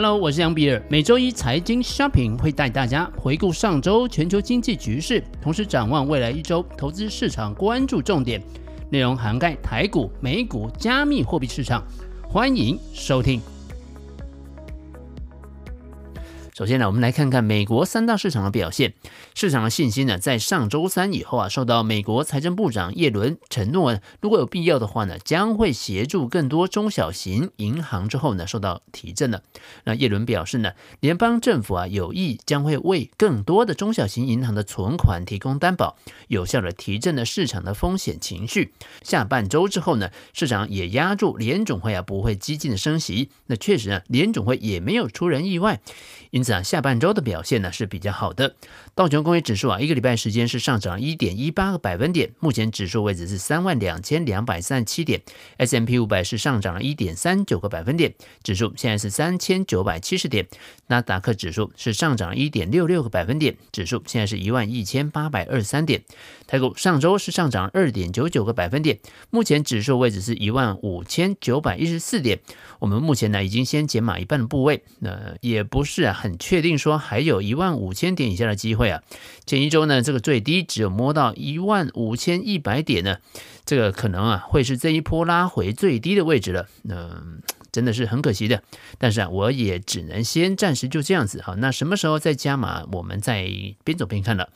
Hello，我是杨比尔。每周一财经 Shopping 会带大家回顾上周全球经济局势，同时展望未来一周投资市场关注重点，内容涵盖台股、美股、加密货币市场。欢迎收听。首先呢，我们来看看美国三大市场的表现。市场的信心呢，在上周三以后啊，受到美国财政部长耶伦承诺，如果有必要的话呢，将会协助更多中小型银行之后呢，受到提振了。那耶伦表示呢，联邦政府啊有意将会为更多的中小型银行的存款提供担保，有效的提振了市场的风险情绪。下半周之后呢，市场也压住联总会啊不会激进的升息。那确实呢，联总会也没有出人意外，因此啊，下半周的表现呢是比较好的。道琼工业指数啊，一个礼拜时间是上涨一点一八个百分点，目前指数位置是三万两千两百三十七点。S M P 五百是上涨了一点三九个百分点，指数现在是三千九百七十点。纳达克指数是上涨一点六六个百分点，指数现在是一万一千八百二十三点。台股上周是上涨二点九九个百分点，目前指数位置是一万五千九百一十四点。我们目前呢已经先减码一半的部位，那也不是很确定说还有一万五千点以下的机会啊。前一周呢这个最低只有摸到一万五千一百点呢，这个可能啊会是这一波拉回最低的位置了。那真的是很可惜的，但是啊我也只能先暂时就这样子。好，那什么时候再加码，我们再边走边看了。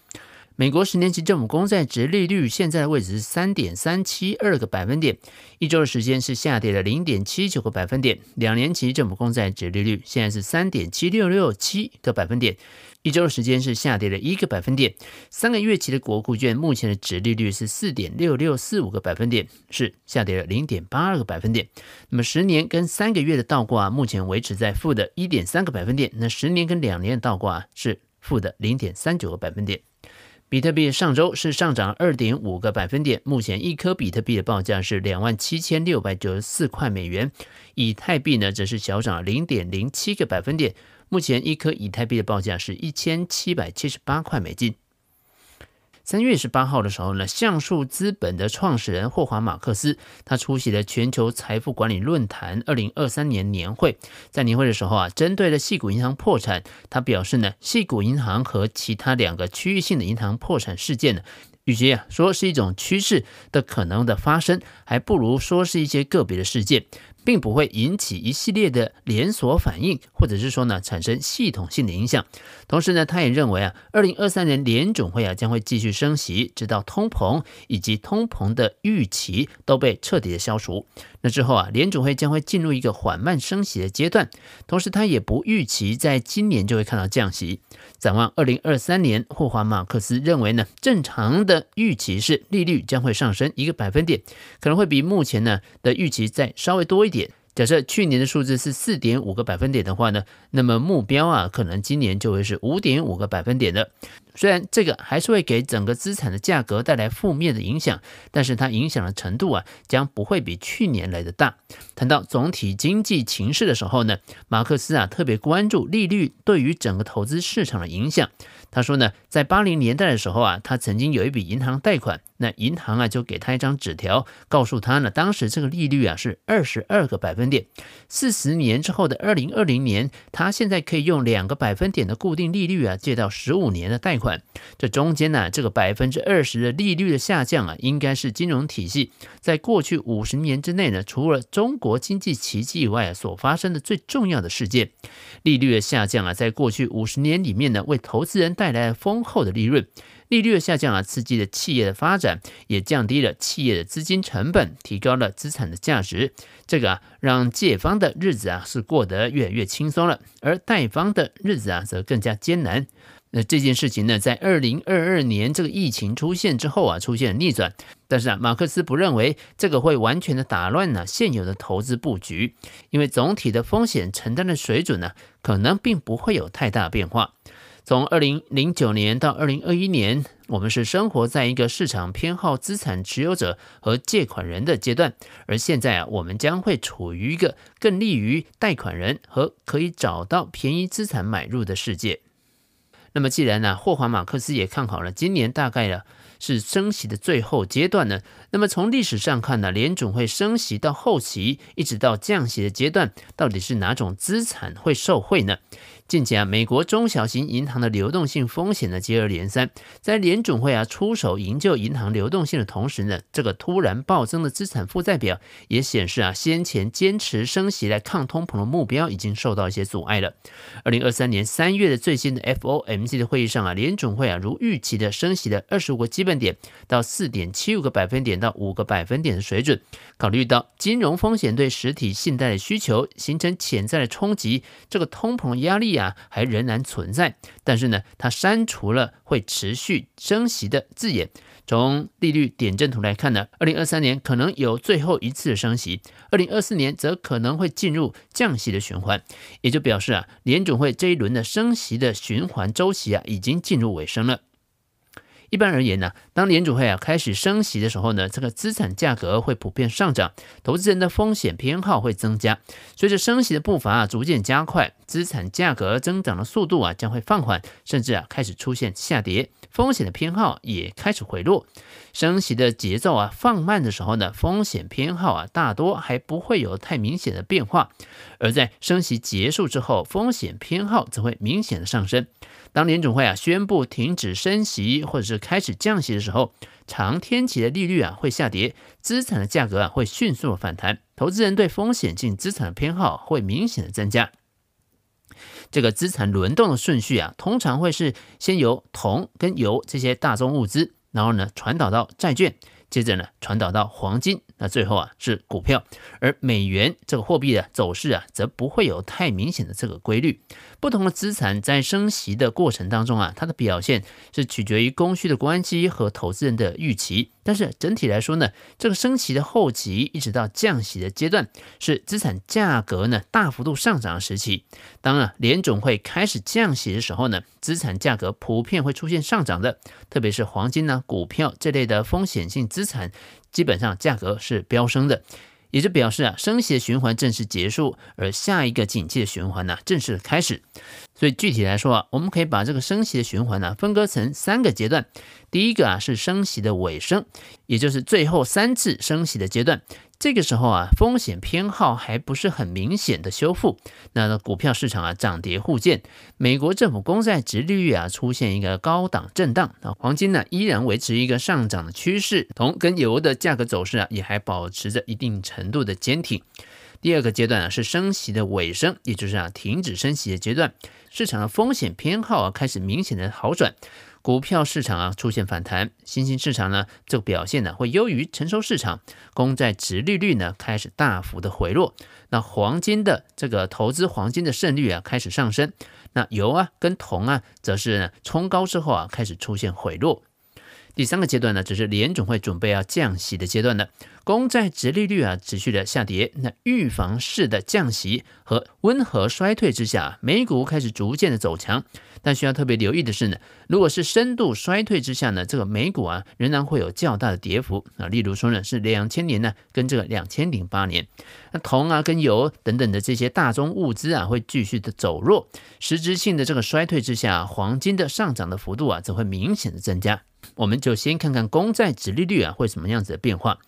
美国十年期政府公债殖利率现在的位置是三点三七二个百分点，一周的时间是下跌了零点七九个百分点。两年期政府公债殖利率现在是三点七六六七个百分点，一周的时间是下跌了一个百分点。三个月期的国库券目前的殖利率是四点六六四五个百分点，是下跌了零点八二个百分点。那么十年跟三个月的倒挂目前维持在负的一点三个百分点，那十年跟两年的倒挂是负的零点三九个百分点。比特币上周是上涨二点五个百分点，目前一颗比特币的报价是两万七千六百九十四块美元。以太币呢，则是小涨零点零七个百分点，目前一颗以太币的报价是一千七百七十八块美金。三月十八号的时候呢，橡树资本的创始人霍华马克思，他出席了全球财富管理论坛二零二三年年会。在年会的时候啊，针对了细谷银行破产，他表示呢，细谷银行和其他两个区域性的银行破产事件呢，与其啊说是一种趋势的可能的发生，还不如说是一些个别的事件。并不会引起一系列的连锁反应，或者是说呢，产生系统性的影响。同时呢，他也认为啊，二零二三年联总会啊将会继续升息，直到通膨以及通膨的预期都被彻底的消除。那之后啊，联准会将会进入一个缓慢升息的阶段。同时，他也不预期在今年就会看到降息。展望二零二三年，霍华马克斯认为呢，正常的预期是利率将会上升一个百分点，可能会比目前呢的预期再稍微多一点。假设去年的数字是四点五个百分点的话呢，那么目标啊，可能今年就会是五点五个百分点了。虽然这个还是会给整个资产的价格带来负面的影响，但是它影响的程度啊，将不会比去年来的大。谈到总体经济情势的时候呢，马克思啊特别关注利率对于整个投资市场的影响。他说呢，在八零年代的时候啊，他曾经有一笔银行贷款，那银行啊就给他一张纸条，告诉他呢，当时这个利率啊是二十二个百分点。四十年之后的二零二零年，他现在可以用两个百分点的固定利率啊借到十五年的贷款。款这中间呢，这个百分之二十的利率的下降啊，应该是金融体系在过去五十年之内呢，除了中国经济奇迹以外，所发生的最重要的事件。利率的下降啊，在过去五十年里面呢，为投资人带来了丰厚的利润。利率的下降啊，刺激了企业的发展，也降低了企业的资金成本，提高了资产的价值。这个啊，让借方的日子啊是过得越来越轻松了，而贷方的日子啊则更加艰难。那这件事情呢，在二零二二年这个疫情出现之后啊，出现了逆转。但是啊，马克思不认为这个会完全的打乱呢现有的投资布局，因为总体的风险承担的水准呢，可能并不会有太大变化。从二零零九年到二零二一年，我们是生活在一个市场偏好资产持有者和借款人的阶段，而现在啊，我们将会处于一个更利于贷款人和可以找到便宜资产买入的世界。那么，既然呢，霍华马克思也看好了今年大概呢是升息的最后阶段呢？那么从历史上看呢，联准会升息到后期，一直到降息的阶段，到底是哪种资产会受惠呢？近期啊，美国中小型银行的流动性风险呢接二连三，在联准会啊出手营救银行流动性的同时呢，这个突然暴增的资产负债表也显示啊，先前坚持升息来抗通膨的目标已经受到一些阻碍了。二零二三年三月的最新的 FOMC 的会议上啊，联准会啊如预期的升息了二十五个基本点到四点七五个百分点到五个百分点的水准。考虑到金融风险对实体信贷的需求形成潜在的冲击，这个通膨压力啊。还仍然存在，但是呢，它删除了会持续升息的字眼。从利率点阵图来看呢，二零二三年可能有最后一次的升息，二零二四年则可能会进入降息的循环，也就表示啊，联准会这一轮的升息的循环周期啊，已经进入尾声了。一般而言呢，当联储会啊开始升息的时候呢，这个资产价格会普遍上涨，投资人的风险偏好会增加。随着升息的步伐啊逐渐加快，资产价格增长的速度啊将会放缓，甚至啊开始出现下跌，风险的偏好也开始回落。升息的节奏啊放慢的时候呢，风险偏好啊大多还不会有太明显的变化，而在升息结束之后，风险偏好则会明显的上升。当联准会啊宣布停止升息或者是开始降息的时候，长天期的利率啊会下跌，资产的价格啊会迅速的反弹，投资人对风险性资产的偏好会明显的增加。这个资产轮动的顺序啊，通常会是先由铜跟油这些大宗物资，然后呢传导到债券。接着呢，传导到黄金，那最后啊是股票，而美元这个货币的走势啊，则不会有太明显的这个规律。不同的资产在升息的过程当中啊，它的表现是取决于供需的关系和投资人的预期。但是整体来说呢，这个升息的后期一直到降息的阶段，是资产价格呢大幅度上涨的时期。当啊联总会开始降息的时候呢，资产价格普遍会出现上涨的，特别是黄金呢、股票这类的风险性资产，基本上价格是飙升的。也就表示啊，升息的循环正式结束，而下一个景气的循环呢，正式开始。所以具体来说啊，我们可以把这个升息的循环呢，分割成三个阶段。第一个啊，是升息的尾声，也就是最后三次升息的阶段。这个时候啊，风险偏好还不是很明显的修复，那股票市场啊涨跌互见，美国政府公债殖利率啊出现一个高档震荡啊，黄金呢依然维持一个上涨的趋势，铜跟油的价格走势啊也还保持着一定程度的坚挺。第二个阶段啊是升息的尾声，也就是啊停止升息的阶段，市场的风险偏好啊开始明显的好转。股票市场啊出现反弹，新兴市场呢这个表现呢会优于成熟市场，公债殖利率呢开始大幅的回落，那黄金的这个投资黄金的胜率啊开始上升，那油啊跟铜啊则是呢冲高之后啊开始出现回落。第三个阶段呢，只是联总会准备要降息的阶段了。公债殖利率啊持续的下跌，那预防式的降息和温和衰退之下，美股开始逐渐的走强。但需要特别留意的是呢，如果是深度衰退之下呢，这个美股啊仍然会有较大的跌幅啊。例如说呢，是两千年呢跟这个两千零八年，那铜啊跟油等等的这些大宗物资啊会继续的走弱。实质性的这个衰退之下，黄金的上涨的幅度啊则会明显的增加。我们就先看看公债殖利率啊会什么样子的变化。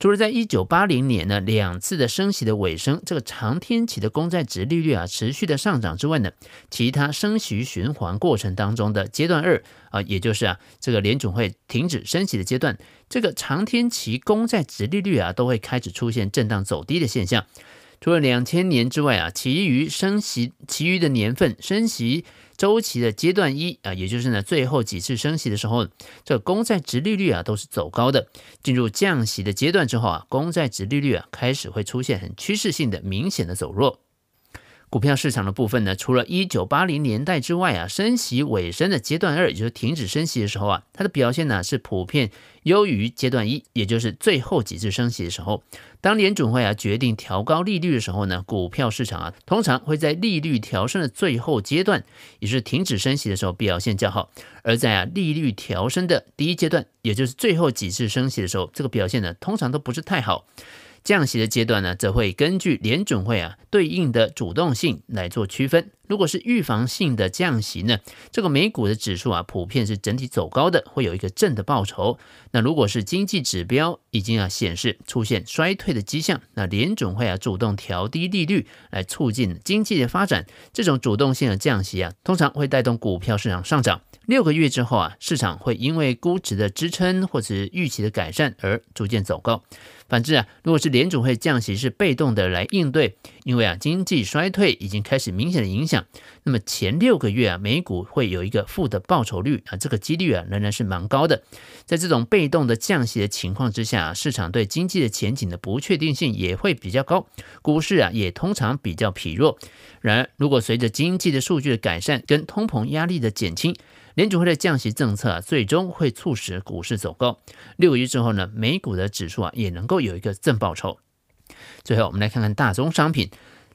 除了在一九八零年呢两次的升息的尾声，这个长天期的公债殖利率啊持续的上涨之外呢，其他升息循环过程当中的阶段二啊，也就是啊这个联总会停止升息的阶段，这个长天期公债殖利率啊都会开始出现震荡走低的现象。除了两千年之外啊，其余升息其余的年份升息。周期的阶段一啊，也就是呢最后几次升息的时候，这公债殖利率啊都是走高的。进入降息的阶段之后啊，公债殖利率啊开始会出现很趋势性的明显的走弱。股票市场的部分呢，除了一九八零年代之外啊，升息尾声的阶段二，也就是停止升息的时候啊，它的表现呢是普遍优于阶段一，也就是最后几次升息的时候。当联准会啊决定调高利率的时候呢，股票市场啊通常会在利率调升的最后阶段，也是停止升息的时候表现较好；而在啊利率调升的第一阶段，也就是最后几次升息的时候，这个表现呢通常都不是太好。降息的阶段呢，则会根据联准会啊对应的主动性来做区分。如果是预防性的降息呢，这个美股的指数啊普遍是整体走高的，会有一个正的报酬。那如果是经济指标已经啊显示出现衰退的迹象，那联准会啊主动调低利率来促进经济的发展，这种主动性的降息啊，通常会带动股票市场上涨。六个月之后啊，市场会因为估值的支撑或者预期的改善而逐渐走高。反之啊，如果是联准会降息是被动的来应对，因为啊经济衰退已经开始明显的影响，那么前六个月啊美股会有一个负的报酬率啊，这个几率啊仍然是蛮高的。在这种被动的降息的情况之下，市场对经济的前景的不确定性也会比较高，股市啊也通常比较疲弱。然而，如果随着经济的数据的改善跟通膨压力的减轻，联储会的降息政策啊，最终会促使股市走高。六个月之后呢，美股的指数啊也能够有一个正报酬。最后，我们来看看大宗商品，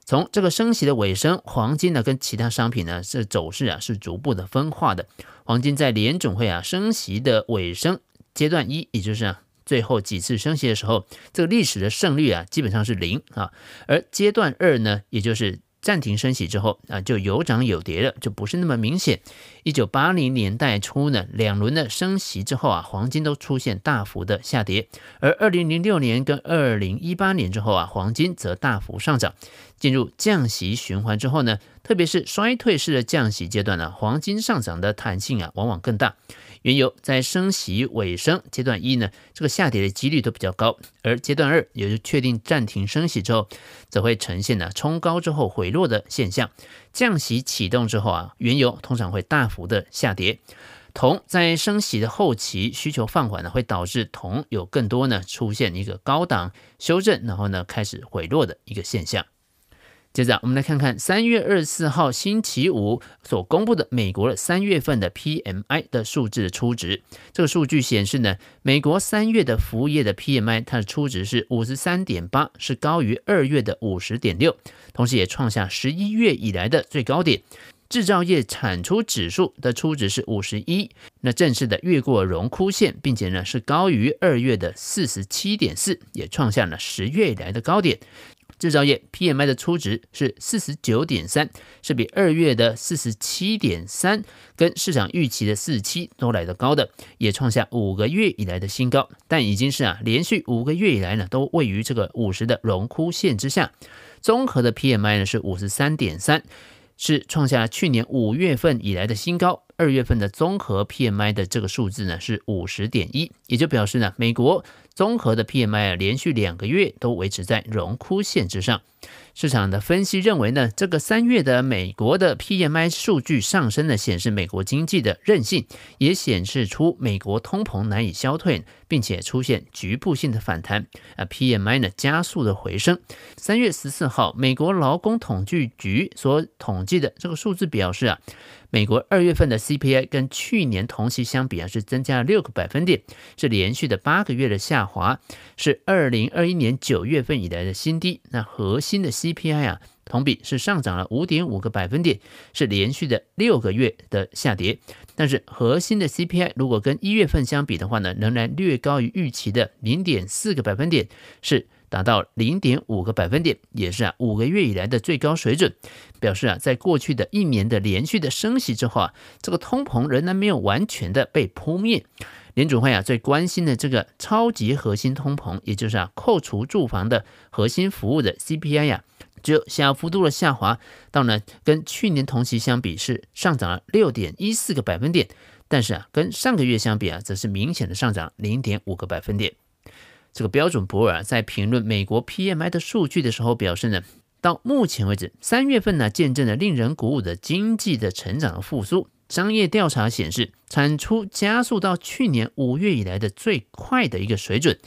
从这个升息的尾声，黄金呢跟其他商品呢，这走势啊是逐步的分化的。黄金在联准会啊升息的尾声阶段一，也就是啊最后几次升息的时候，这个历史的胜率啊基本上是零啊。而阶段二呢，也就是暂停升息之后啊，就有涨有跌了，就不是那么明显。一九八零年代初呢，两轮的升息之后啊，黄金都出现大幅的下跌。而二零零六年跟二零一八年之后啊，黄金则大幅上涨。进入降息循环之后呢，特别是衰退式的降息阶段呢，黄金上涨的弹性啊，往往更大。原油在升息尾声阶段一呢，这个下跌的几率都比较高，而阶段二，也就确定暂停升息之后，则会呈现呢冲高之后回落的现象。降息启动之后啊，原油通常会大幅的下跌。铜在升息的后期需求放缓呢，会导致铜有更多呢出现一个高档修正，然后呢开始回落的一个现象。接着，我们来看看三月二十四号星期五所公布的美国的三月份的 PMI 的数字的初值。这个数据显示呢，美国三月的服务业的 PMI 它的初值是五十三点八，是高于二月的五十点六，同时也创下十一月以来的最高点。制造业产出指数的初值是五十一，那正式的越过荣枯线，并且呢是高于二月的四十七点四，也创下了十月以来的高点。制造业 PMI 的初值是四十九点三，是比二月的四十七点三跟市场预期的四十七都来得高的，也创下五个月以来的新高。但已经是啊连续五个月以来呢都位于这个五十的荣枯线之下。综合的 PMI 呢是五十三点三，是创下了去年五月份以来的新高。二月份的综合 PMI 的这个数字呢是五十点一，也就表示呢美国综合的 PMI 啊连续两个月都维持在荣枯线之上。市场的分析认为呢，这个三月的美国的 PMI 数据上升呢，显示美国经济的韧性，也显示出美国通膨难以消退，并且出现局部性的反弹啊，PMI 呢加速的回升。三月十四号，美国劳工统计局所统计的这个数字表示啊。美国二月份的 CPI 跟去年同期相比啊，是增加了六个百分点，是连续的八个月的下滑，是二零二一年九月份以来的新低。那核心的 CPI 啊，同比是上涨了五点五个百分点，是连续的六个月的下跌。但是核心的 CPI 如果跟一月份相比的话呢，仍然略高于预期的零点四个百分点，是。达到零点五个百分点，也是啊五个月以来的最高水准，表示啊在过去的一年的连续的升息之后啊，这个通膨仍然没有完全的被扑灭。联储会啊最关心的这个超级核心通膨，也就是啊扣除住房的核心服务的 CPI 呀，只有小幅度的下滑，到呢跟去年同期相比是上涨了六点一四个百分点，但是啊跟上个月相比啊，则是明显的上涨零点五个百分点。这个标准普尔在评论美国 PMI 的数据的时候表示呢，到目前为止，三月份呢见证了令人鼓舞的经济的成长的复苏。商业调查显示，产出加速到去年五月以来的最快的一个水准。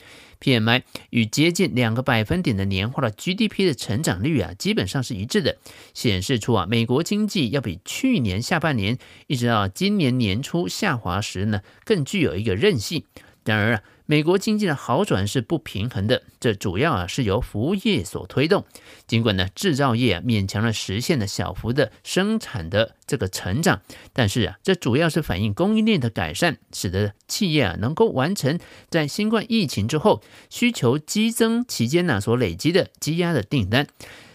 PMI 与接近两个百分点的年化的 GDP 的成长率啊，基本上是一致的，显示出啊，美国经济要比去年下半年一直到今年年初下滑时呢，更具有一个韧性。然而啊。美国经济的好转是不平衡的，这主要啊是由服务业所推动。尽管呢制造业啊勉强的实现了小幅的生产的这个成长，但是啊这主要是反映供应链的改善，使得企业啊能够完成在新冠疫情之后需求激增期间呢所累积的积压的订单。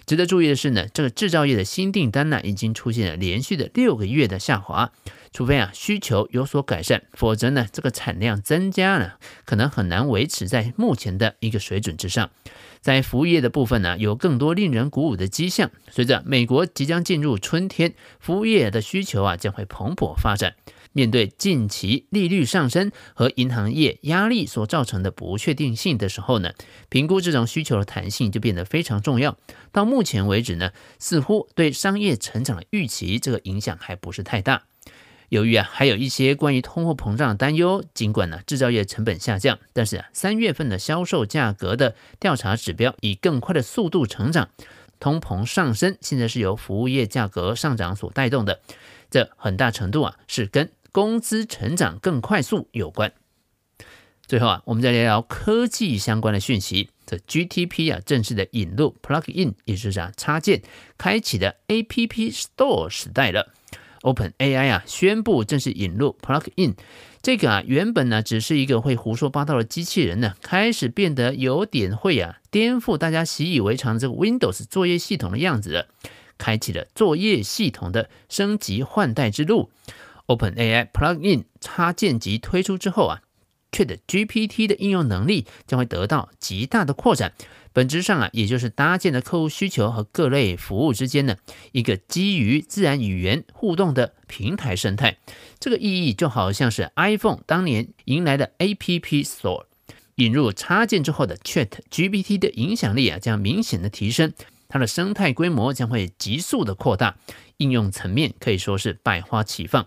值得注意的是呢，这个制造业的新订单呢已经出现了连续的六个月的下滑。除非啊需求有所改善，否则呢这个产量增加呢可能很难维持在目前的一个水准之上。在服务业的部分呢，有更多令人鼓舞的迹象。随着美国即将进入春天，服务业的需求啊将会蓬勃发展。面对近期利率上升和银行业压力所造成的不确定性的时候呢，评估这种需求的弹性就变得非常重要。到目前为止呢，似乎对商业成长的预期这个影响还不是太大。由于啊，还有一些关于通货膨胀的担忧，尽管呢制造业成本下降，但是啊三月份的销售价格的调查指标以更快的速度成长，通膨上升现在是由服务业价格上涨所带动的，这很大程度啊是跟工资成长更快速有关。最后啊，我们再聊聊科技相关的讯息，这 GTP 啊正式的引入 Plug-in，也就是啊插件，开启的 App Store 时代了。OpenAI 啊宣布正式引入 Plug-in，这个啊原本呢只是一个会胡说八道的机器人呢，开始变得有点会啊颠覆大家习以为常这个 Windows 作业系统的样子了，开启了作业系统的升级换代之路。OpenAI Plug-in 插件集推出之后啊，ChatGPT 的应用能力将会得到极大的扩展。本质上啊，也就是搭建了客户需求和各类服务之间的一个基于自然语言互动的平台生态。这个意义就好像是 iPhone 当年迎来的 App Store，引入插件之后的 ChatGPT 的影响力啊，将明显的提升，它的生态规模将会急速的扩大，应用层面可以说是百花齐放。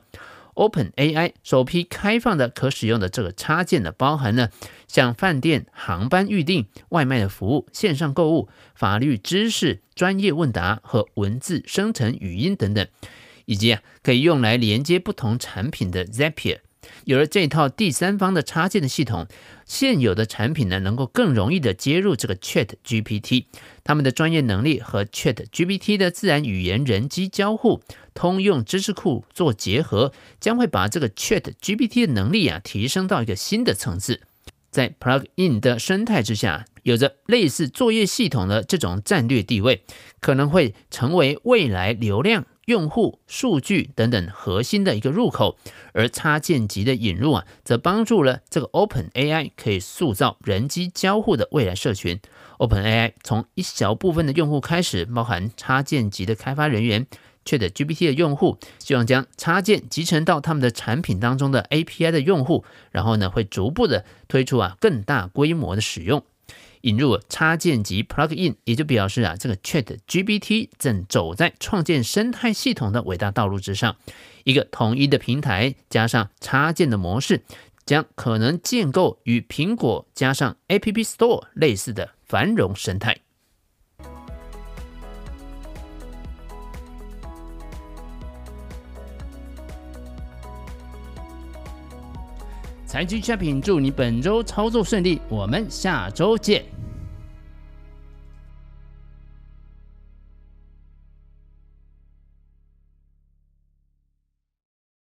OpenAI 首批开放的可使用的这个插件呢，包含了像饭店、航班预订、外卖的服务、线上购物、法律知识、专业问答和文字生成语音等等，以及啊可以用来连接不同产品的 Zapier。有了这套第三方的插件的系统，现有的产品呢能够更容易的接入这个 Chat GPT，他们的专业能力和 Chat GPT 的自然语言人机交互、通用知识库做结合，将会把这个 Chat GPT 的能力啊提升到一个新的层次。在 Plug-in 的生态之下，有着类似作业系统的这种战略地位，可能会成为未来流量。用户数据等等核心的一个入口，而插件级的引入啊，则帮助了这个 OpenAI 可以塑造人机交互的未来社群。OpenAI 从一小部分的用户开始，包含插件级的开发人员、ChatGPT 的用户，希望将插件集成到他们的产品当中的 API 的用户，然后呢，会逐步的推出啊更大规模的使用。引入插件集 Plug-in，也就表示啊，这个 ChatGPT 正走在创建生态系统的伟大道路之上。一个统一的平台加上插件的模式，将可能建构与苹果加上 App Store 类似的繁荣生态。财经 Shopping 祝你本周操作顺利，我们下周见。